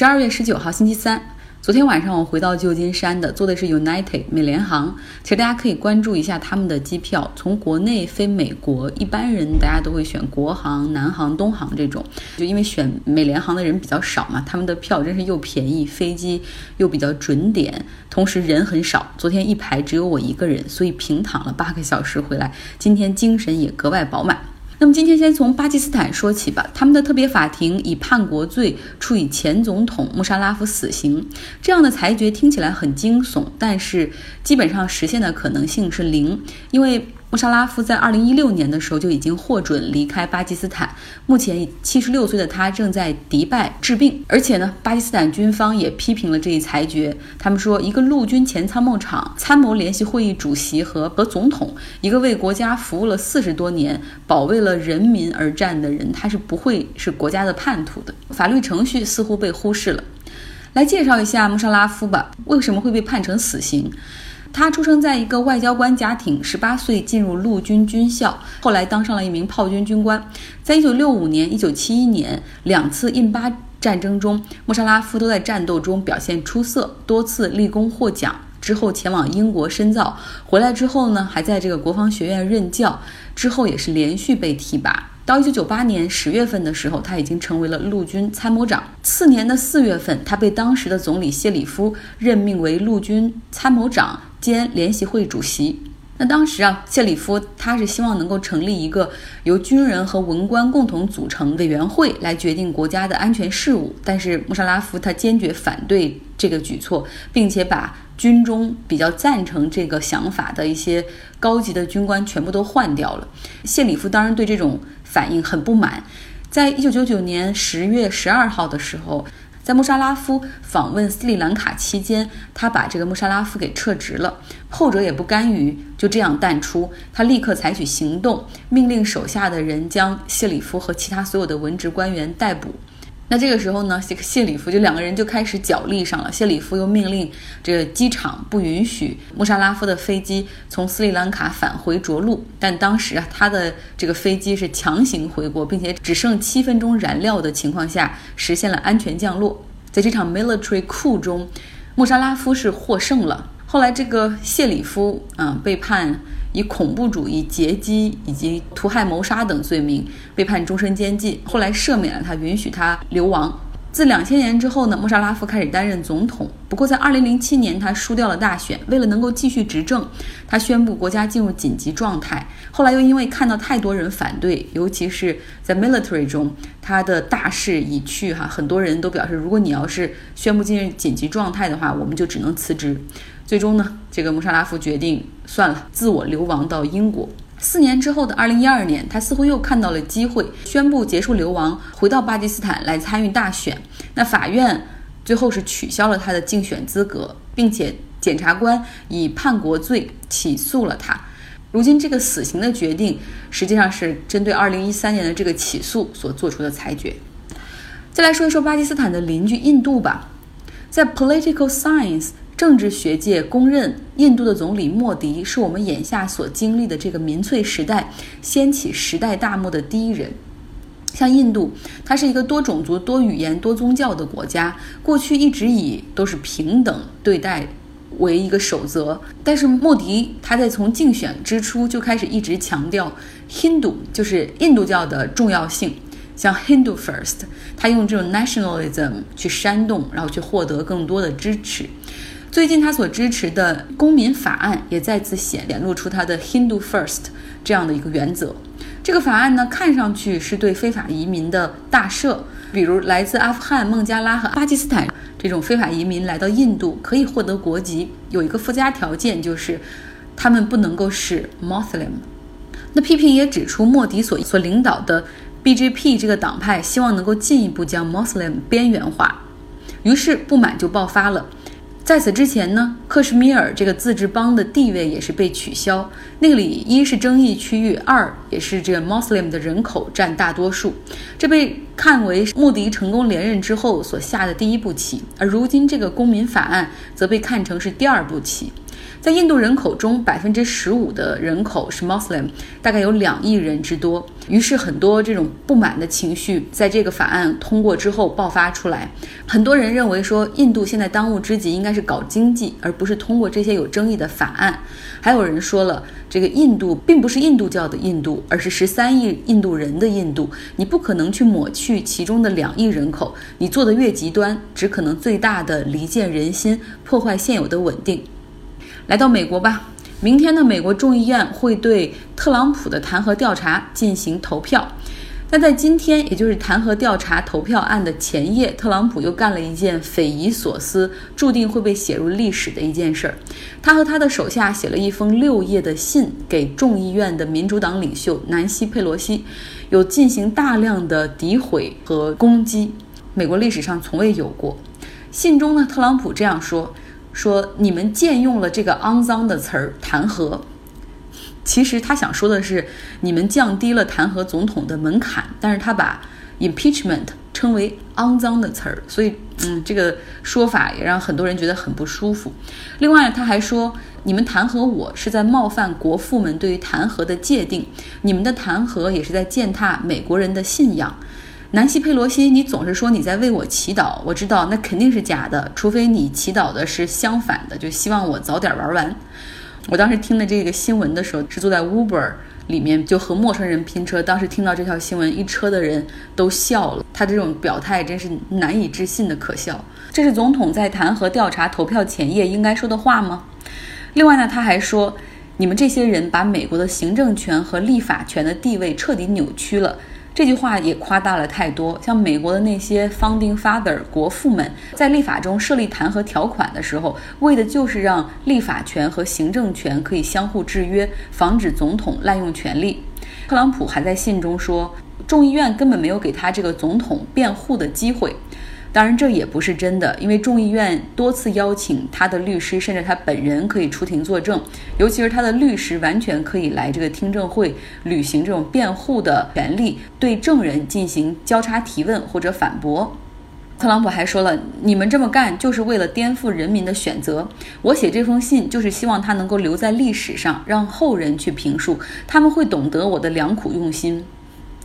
十二月十九号星期三，昨天晚上我回到旧金山的，坐的是 United 美联航。其实大家可以关注一下他们的机票，从国内飞美国，一般人大家都会选国航、南航、东航这种，就因为选美联航的人比较少嘛，他们的票真是又便宜，飞机又比较准点，同时人很少。昨天一排只有我一个人，所以平躺了八个小时回来，今天精神也格外饱满。那么今天先从巴基斯坦说起吧。他们的特别法庭以叛国罪处以前总统穆沙拉夫死刑，这样的裁决听起来很惊悚，但是基本上实现的可能性是零，因为。穆沙拉夫在二零一六年的时候就已经获准离开巴基斯坦，目前七十六岁的他正在迪拜治病。而且呢，巴基斯坦军方也批评了这一裁决，他们说，一个陆军前参谋长、参谋联席会议主席和和总统，一个为国家服务了四十多年、保卫了人民而战的人，他是不会是国家的叛徒的。法律程序似乎被忽视了。来介绍一下穆沙拉夫吧，为什么会被判成死刑？他出生在一个外交官家庭，十八岁进入陆军军校，后来当上了一名炮军军官。在一九六五年、一九七一年两次印巴战争中，穆沙拉夫都在战斗中表现出色，多次立功获奖。之后前往英国深造，回来之后呢，还在这个国防学院任教。之后也是连续被提拔。到一九九八年十月份的时候，他已经成为了陆军参谋长。次年的四月份，他被当时的总理谢里夫任命为陆军参谋长。兼联席会主席。那当时啊，谢里夫他是希望能够成立一个由军人和文官共同组成委员会来决定国家的安全事务。但是穆沙拉夫他坚决反对这个举措，并且把军中比较赞成这个想法的一些高级的军官全部都换掉了。谢里夫当然对这种反应很不满。在一九九九年十月十二号的时候。在穆沙拉夫访问斯里兰卡期间，他把这个穆沙拉夫给撤职了。后者也不甘于就这样淡出，他立刻采取行动，命令手下的人将谢里夫和其他所有的文职官员逮捕。那这个时候呢，谢谢里夫就两个人就开始角力上了。谢里夫又命令这个机场不允许穆沙拉夫的飞机从斯里兰卡返回着陆，但当时啊，他的这个飞机是强行回国，并且只剩七分钟燃料的情况下实现了安全降落。在这场 military coup 中，穆沙拉夫是获胜了。后来这个谢里夫啊被判。以恐怖主义、劫机以及图害、谋杀等罪名被判终身监禁，后来赦免了他，允许他流亡。自两千年之后呢，穆沙拉夫开始担任总统。不过在二零零七年，他输掉了大选。为了能够继续执政，他宣布国家进入紧急状态。后来又因为看到太多人反对，尤其是在 military 中，他的大势已去，哈，很多人都表示，如果你要是宣布进入紧急状态的话，我们就只能辞职。最终呢，这个穆沙拉夫决定算了，自我流亡到英国。四年之后的二零一二年，他似乎又看到了机会，宣布结束流亡，回到巴基斯坦来参与大选。那法院最后是取消了他的竞选资格，并且检察官以叛国罪起诉了他。如今这个死刑的决定，实际上是针对二零一三年的这个起诉所做出的裁决。再来说一说巴基斯坦的邻居印度吧，在 Political Science。政治学界公认，印度的总理莫迪是我们眼下所经历的这个民粹时代掀起时代大幕的第一人。像印度，它是一个多种族、多语言、多宗教的国家，过去一直以都是平等对待为一个守则。但是莫迪他在从竞选之初就开始一直强调 Hindu 就是印度教的重要性，像 Hindu First，他用这种 nationalism 去煽动，然后去获得更多的支持。最近他所支持的公民法案也再次显显露出他的 Hindu First 这样的一个原则。这个法案呢，看上去是对非法移民的大赦，比如来自阿富汗、孟加拉和巴基斯坦这种非法移民来到印度可以获得国籍，有一个附加条件就是他们不能够是 Muslim。那批评也指出，莫迪所所领导的 BJP 这个党派希望能够进一步将 Muslim 边缘化，于是不满就爆发了。在此之前呢，克什米尔这个自治邦的地位也是被取消。那里一是争议区域，二也是这个 Muslim 的人口占大多数。这被看为穆迪成功连任之后所下的第一步棋，而如今这个公民法案则被看成是第二步棋。在印度人口中，百分之十五的人口是 Muslim，大概有两亿人之多。于是，很多这种不满的情绪在这个法案通过之后爆发出来。很多人认为说，印度现在当务之急应该是搞经济，而不是通过这些有争议的法案。还有人说了，这个印度并不是印度教的印度，而是十三亿印度人的印度。你不可能去抹去其中的两亿人口，你做的越极端，只可能最大的离间人心，破坏现有的稳定。来到美国吧，明天呢，美国众议院会对特朗普的弹劾调查进行投票。那在今天，也就是弹劾调查投票案的前夜，特朗普又干了一件匪夷所思、注定会被写入历史的一件事儿。他和他的手下写了一封六页的信给众议院的民主党领袖南希·佩罗西，有进行大量的诋毁和攻击，美国历史上从未有过。信中呢，特朗普这样说。说你们借用了这个肮脏的词儿“弹劾”，其实他想说的是你们降低了弹劾总统的门槛，但是他把 impeachment 称为肮脏的词儿，所以嗯，这个说法也让很多人觉得很不舒服。另外，他还说你们弹劾我是在冒犯国父们对于弹劾的界定，你们的弹劾也是在践踏美国人的信仰。南希·佩罗西，你总是说你在为我祈祷，我知道那肯定是假的，除非你祈祷的是相反的，就希望我早点玩完。我当时听的这个新闻的时候，是坐在 Uber 里面，就和陌生人拼车。当时听到这条新闻，一车的人都笑了。他这种表态真是难以置信的可笑。这是总统在弹劾调查投票前夜应该说的话吗？另外呢，他还说，你们这些人把美国的行政权和立法权的地位彻底扭曲了。这句话也夸大了太多。像美国的那些 founding father 国父们，在立法中设立弹劾条款的时候，为的就是让立法权和行政权可以相互制约，防止总统滥用权力。特朗普还在信中说，众议院根本没有给他这个总统辩护的机会。当然，这也不是真的，因为众议院多次邀请他的律师，甚至他本人可以出庭作证，尤其是他的律师完全可以来这个听证会履行这种辩护的权利，对证人进行交叉提问或者反驳。特朗普还说了：“你们这么干就是为了颠覆人民的选择。我写这封信就是希望他能够留在历史上，让后人去评述，他们会懂得我的良苦用心。”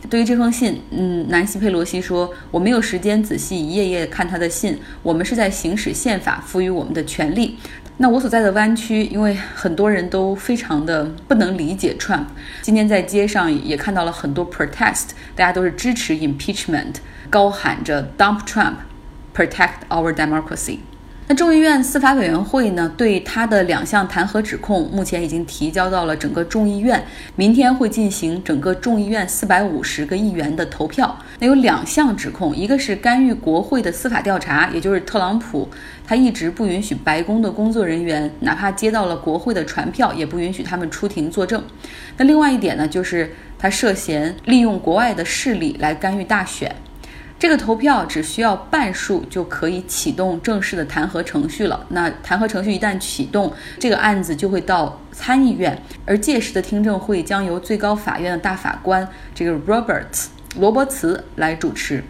对于这封信，嗯，南希·佩罗西说：“我没有时间仔细一页页看他的信。我们是在行使宪法赋予我们的权利。那我所在的湾区，因为很多人都非常的不能理解 Trump。今天在街上也看到了很多 protest，大家都是支持 impeachment，高喊着 Dump Trump，Protect our democracy。”那众议院司法委员会呢，对他的两项弹劾指控，目前已经提交到了整个众议院，明天会进行整个众议院四百五十个议员的投票。那有两项指控，一个是干预国会的司法调查，也就是特朗普他一直不允许白宫的工作人员，哪怕接到了国会的传票，也不允许他们出庭作证。那另外一点呢，就是他涉嫌利用国外的势力来干预大选。这个投票只需要半数就可以启动正式的弹劾程序了。那弹劾程序一旦启动，这个案子就会到参议院，而届时的听证会将由最高法院的大法官这个 Roberts 罗伯茨来主持。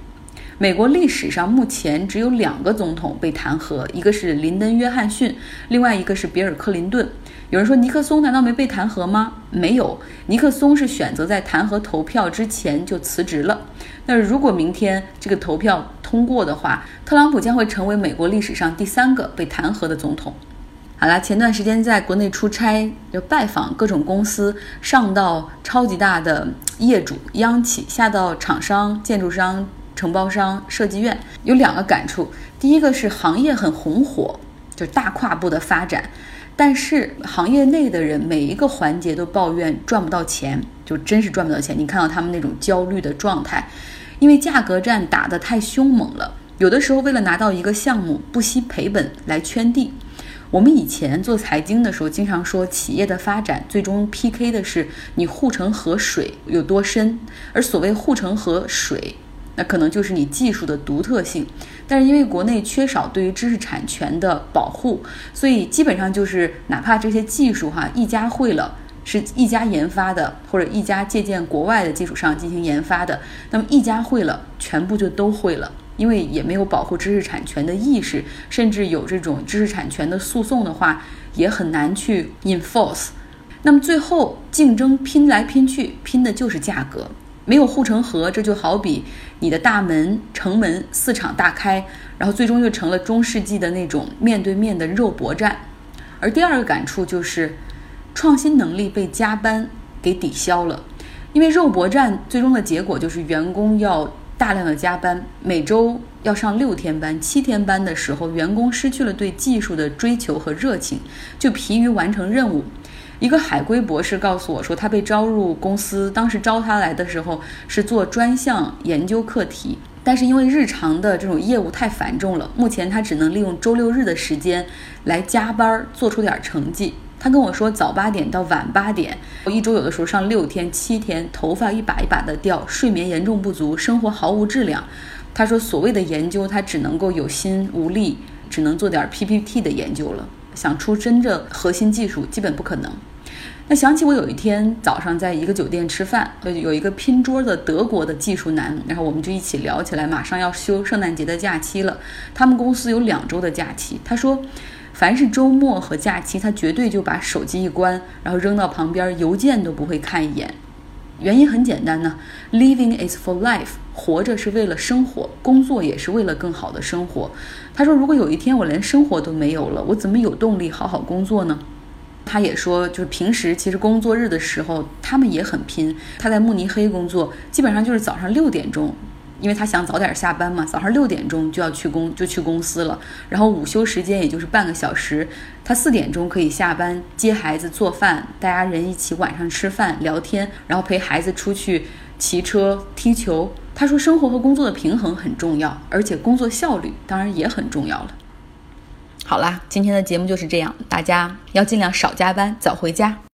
美国历史上目前只有两个总统被弹劾，一个是林登·约翰逊，另外一个是比尔·克林顿。有人说尼克松难道没被弹劾吗？没有，尼克松是选择在弹劾投票之前就辞职了。那如果明天这个投票通过的话，特朗普将会成为美国历史上第三个被弹劾的总统。好了，前段时间在国内出差，就拜访各种公司，上到超级大的业主央企，下到厂商、建筑商。承包商、设计院有两个感触，第一个是行业很红火，就大跨步的发展，但是行业内的人每一个环节都抱怨赚不到钱，就真是赚不到钱。你看到他们那种焦虑的状态，因为价格战打得太凶猛了，有的时候为了拿到一个项目，不惜赔本来圈地。我们以前做财经的时候，经常说企业的发展最终 PK 的是你护城河水有多深，而所谓护城河水。那可能就是你技术的独特性，但是因为国内缺少对于知识产权的保护，所以基本上就是哪怕这些技术哈一家会了，是一家研发的，或者一家借鉴国外的基础上进行研发的，那么一家会了，全部就都会了。因为也没有保护知识产权的意识，甚至有这种知识产权的诉讼的话，也很难去 enforce。那么最后竞争拼来拼去，拼的就是价格。没有护城河，这就好比你的大门城门四场大开，然后最终就成了中世纪的那种面对面的肉搏战。而第二个感触就是，创新能力被加班给抵消了，因为肉搏战最终的结果就是员工要大量的加班，每周要上六天班、七天班的时候，员工失去了对技术的追求和热情，就疲于完成任务。一个海归博士告诉我说，他被招入公司，当时招他来的时候是做专项研究课题，但是因为日常的这种业务太繁重了，目前他只能利用周六日的时间来加班做出点成绩。他跟我说，早八点到晚八点，我一周有的时候上六天、七天，头发一把一把的掉，睡眠严重不足，生活毫无质量。他说，所谓的研究，他只能够有心无力，只能做点 PPT 的研究了。想出真正核心技术基本不可能。那想起我有一天早上在一个酒店吃饭，呃，有一个拼桌的德国的技术男，然后我们就一起聊起来，马上要休圣诞节的假期了。他们公司有两周的假期，他说，凡是周末和假期，他绝对就把手机一关，然后扔到旁边，邮件都不会看一眼。原因很简单呢，Living is for life，活着是为了生活，工作也是为了更好的生活。他说，如果有一天我连生活都没有了，我怎么有动力好好工作呢？他也说，就是平时其实工作日的时候，他们也很拼。他在慕尼黑工作，基本上就是早上六点钟。因为他想早点下班嘛，早上六点钟就要去公就去公司了，然后午休时间也就是半个小时，他四点钟可以下班接孩子做饭，大家人一起晚上吃饭聊天，然后陪孩子出去骑车踢球。他说生活和工作的平衡很重要，而且工作效率当然也很重要了。好啦，今天的节目就是这样，大家要尽量少加班，早回家。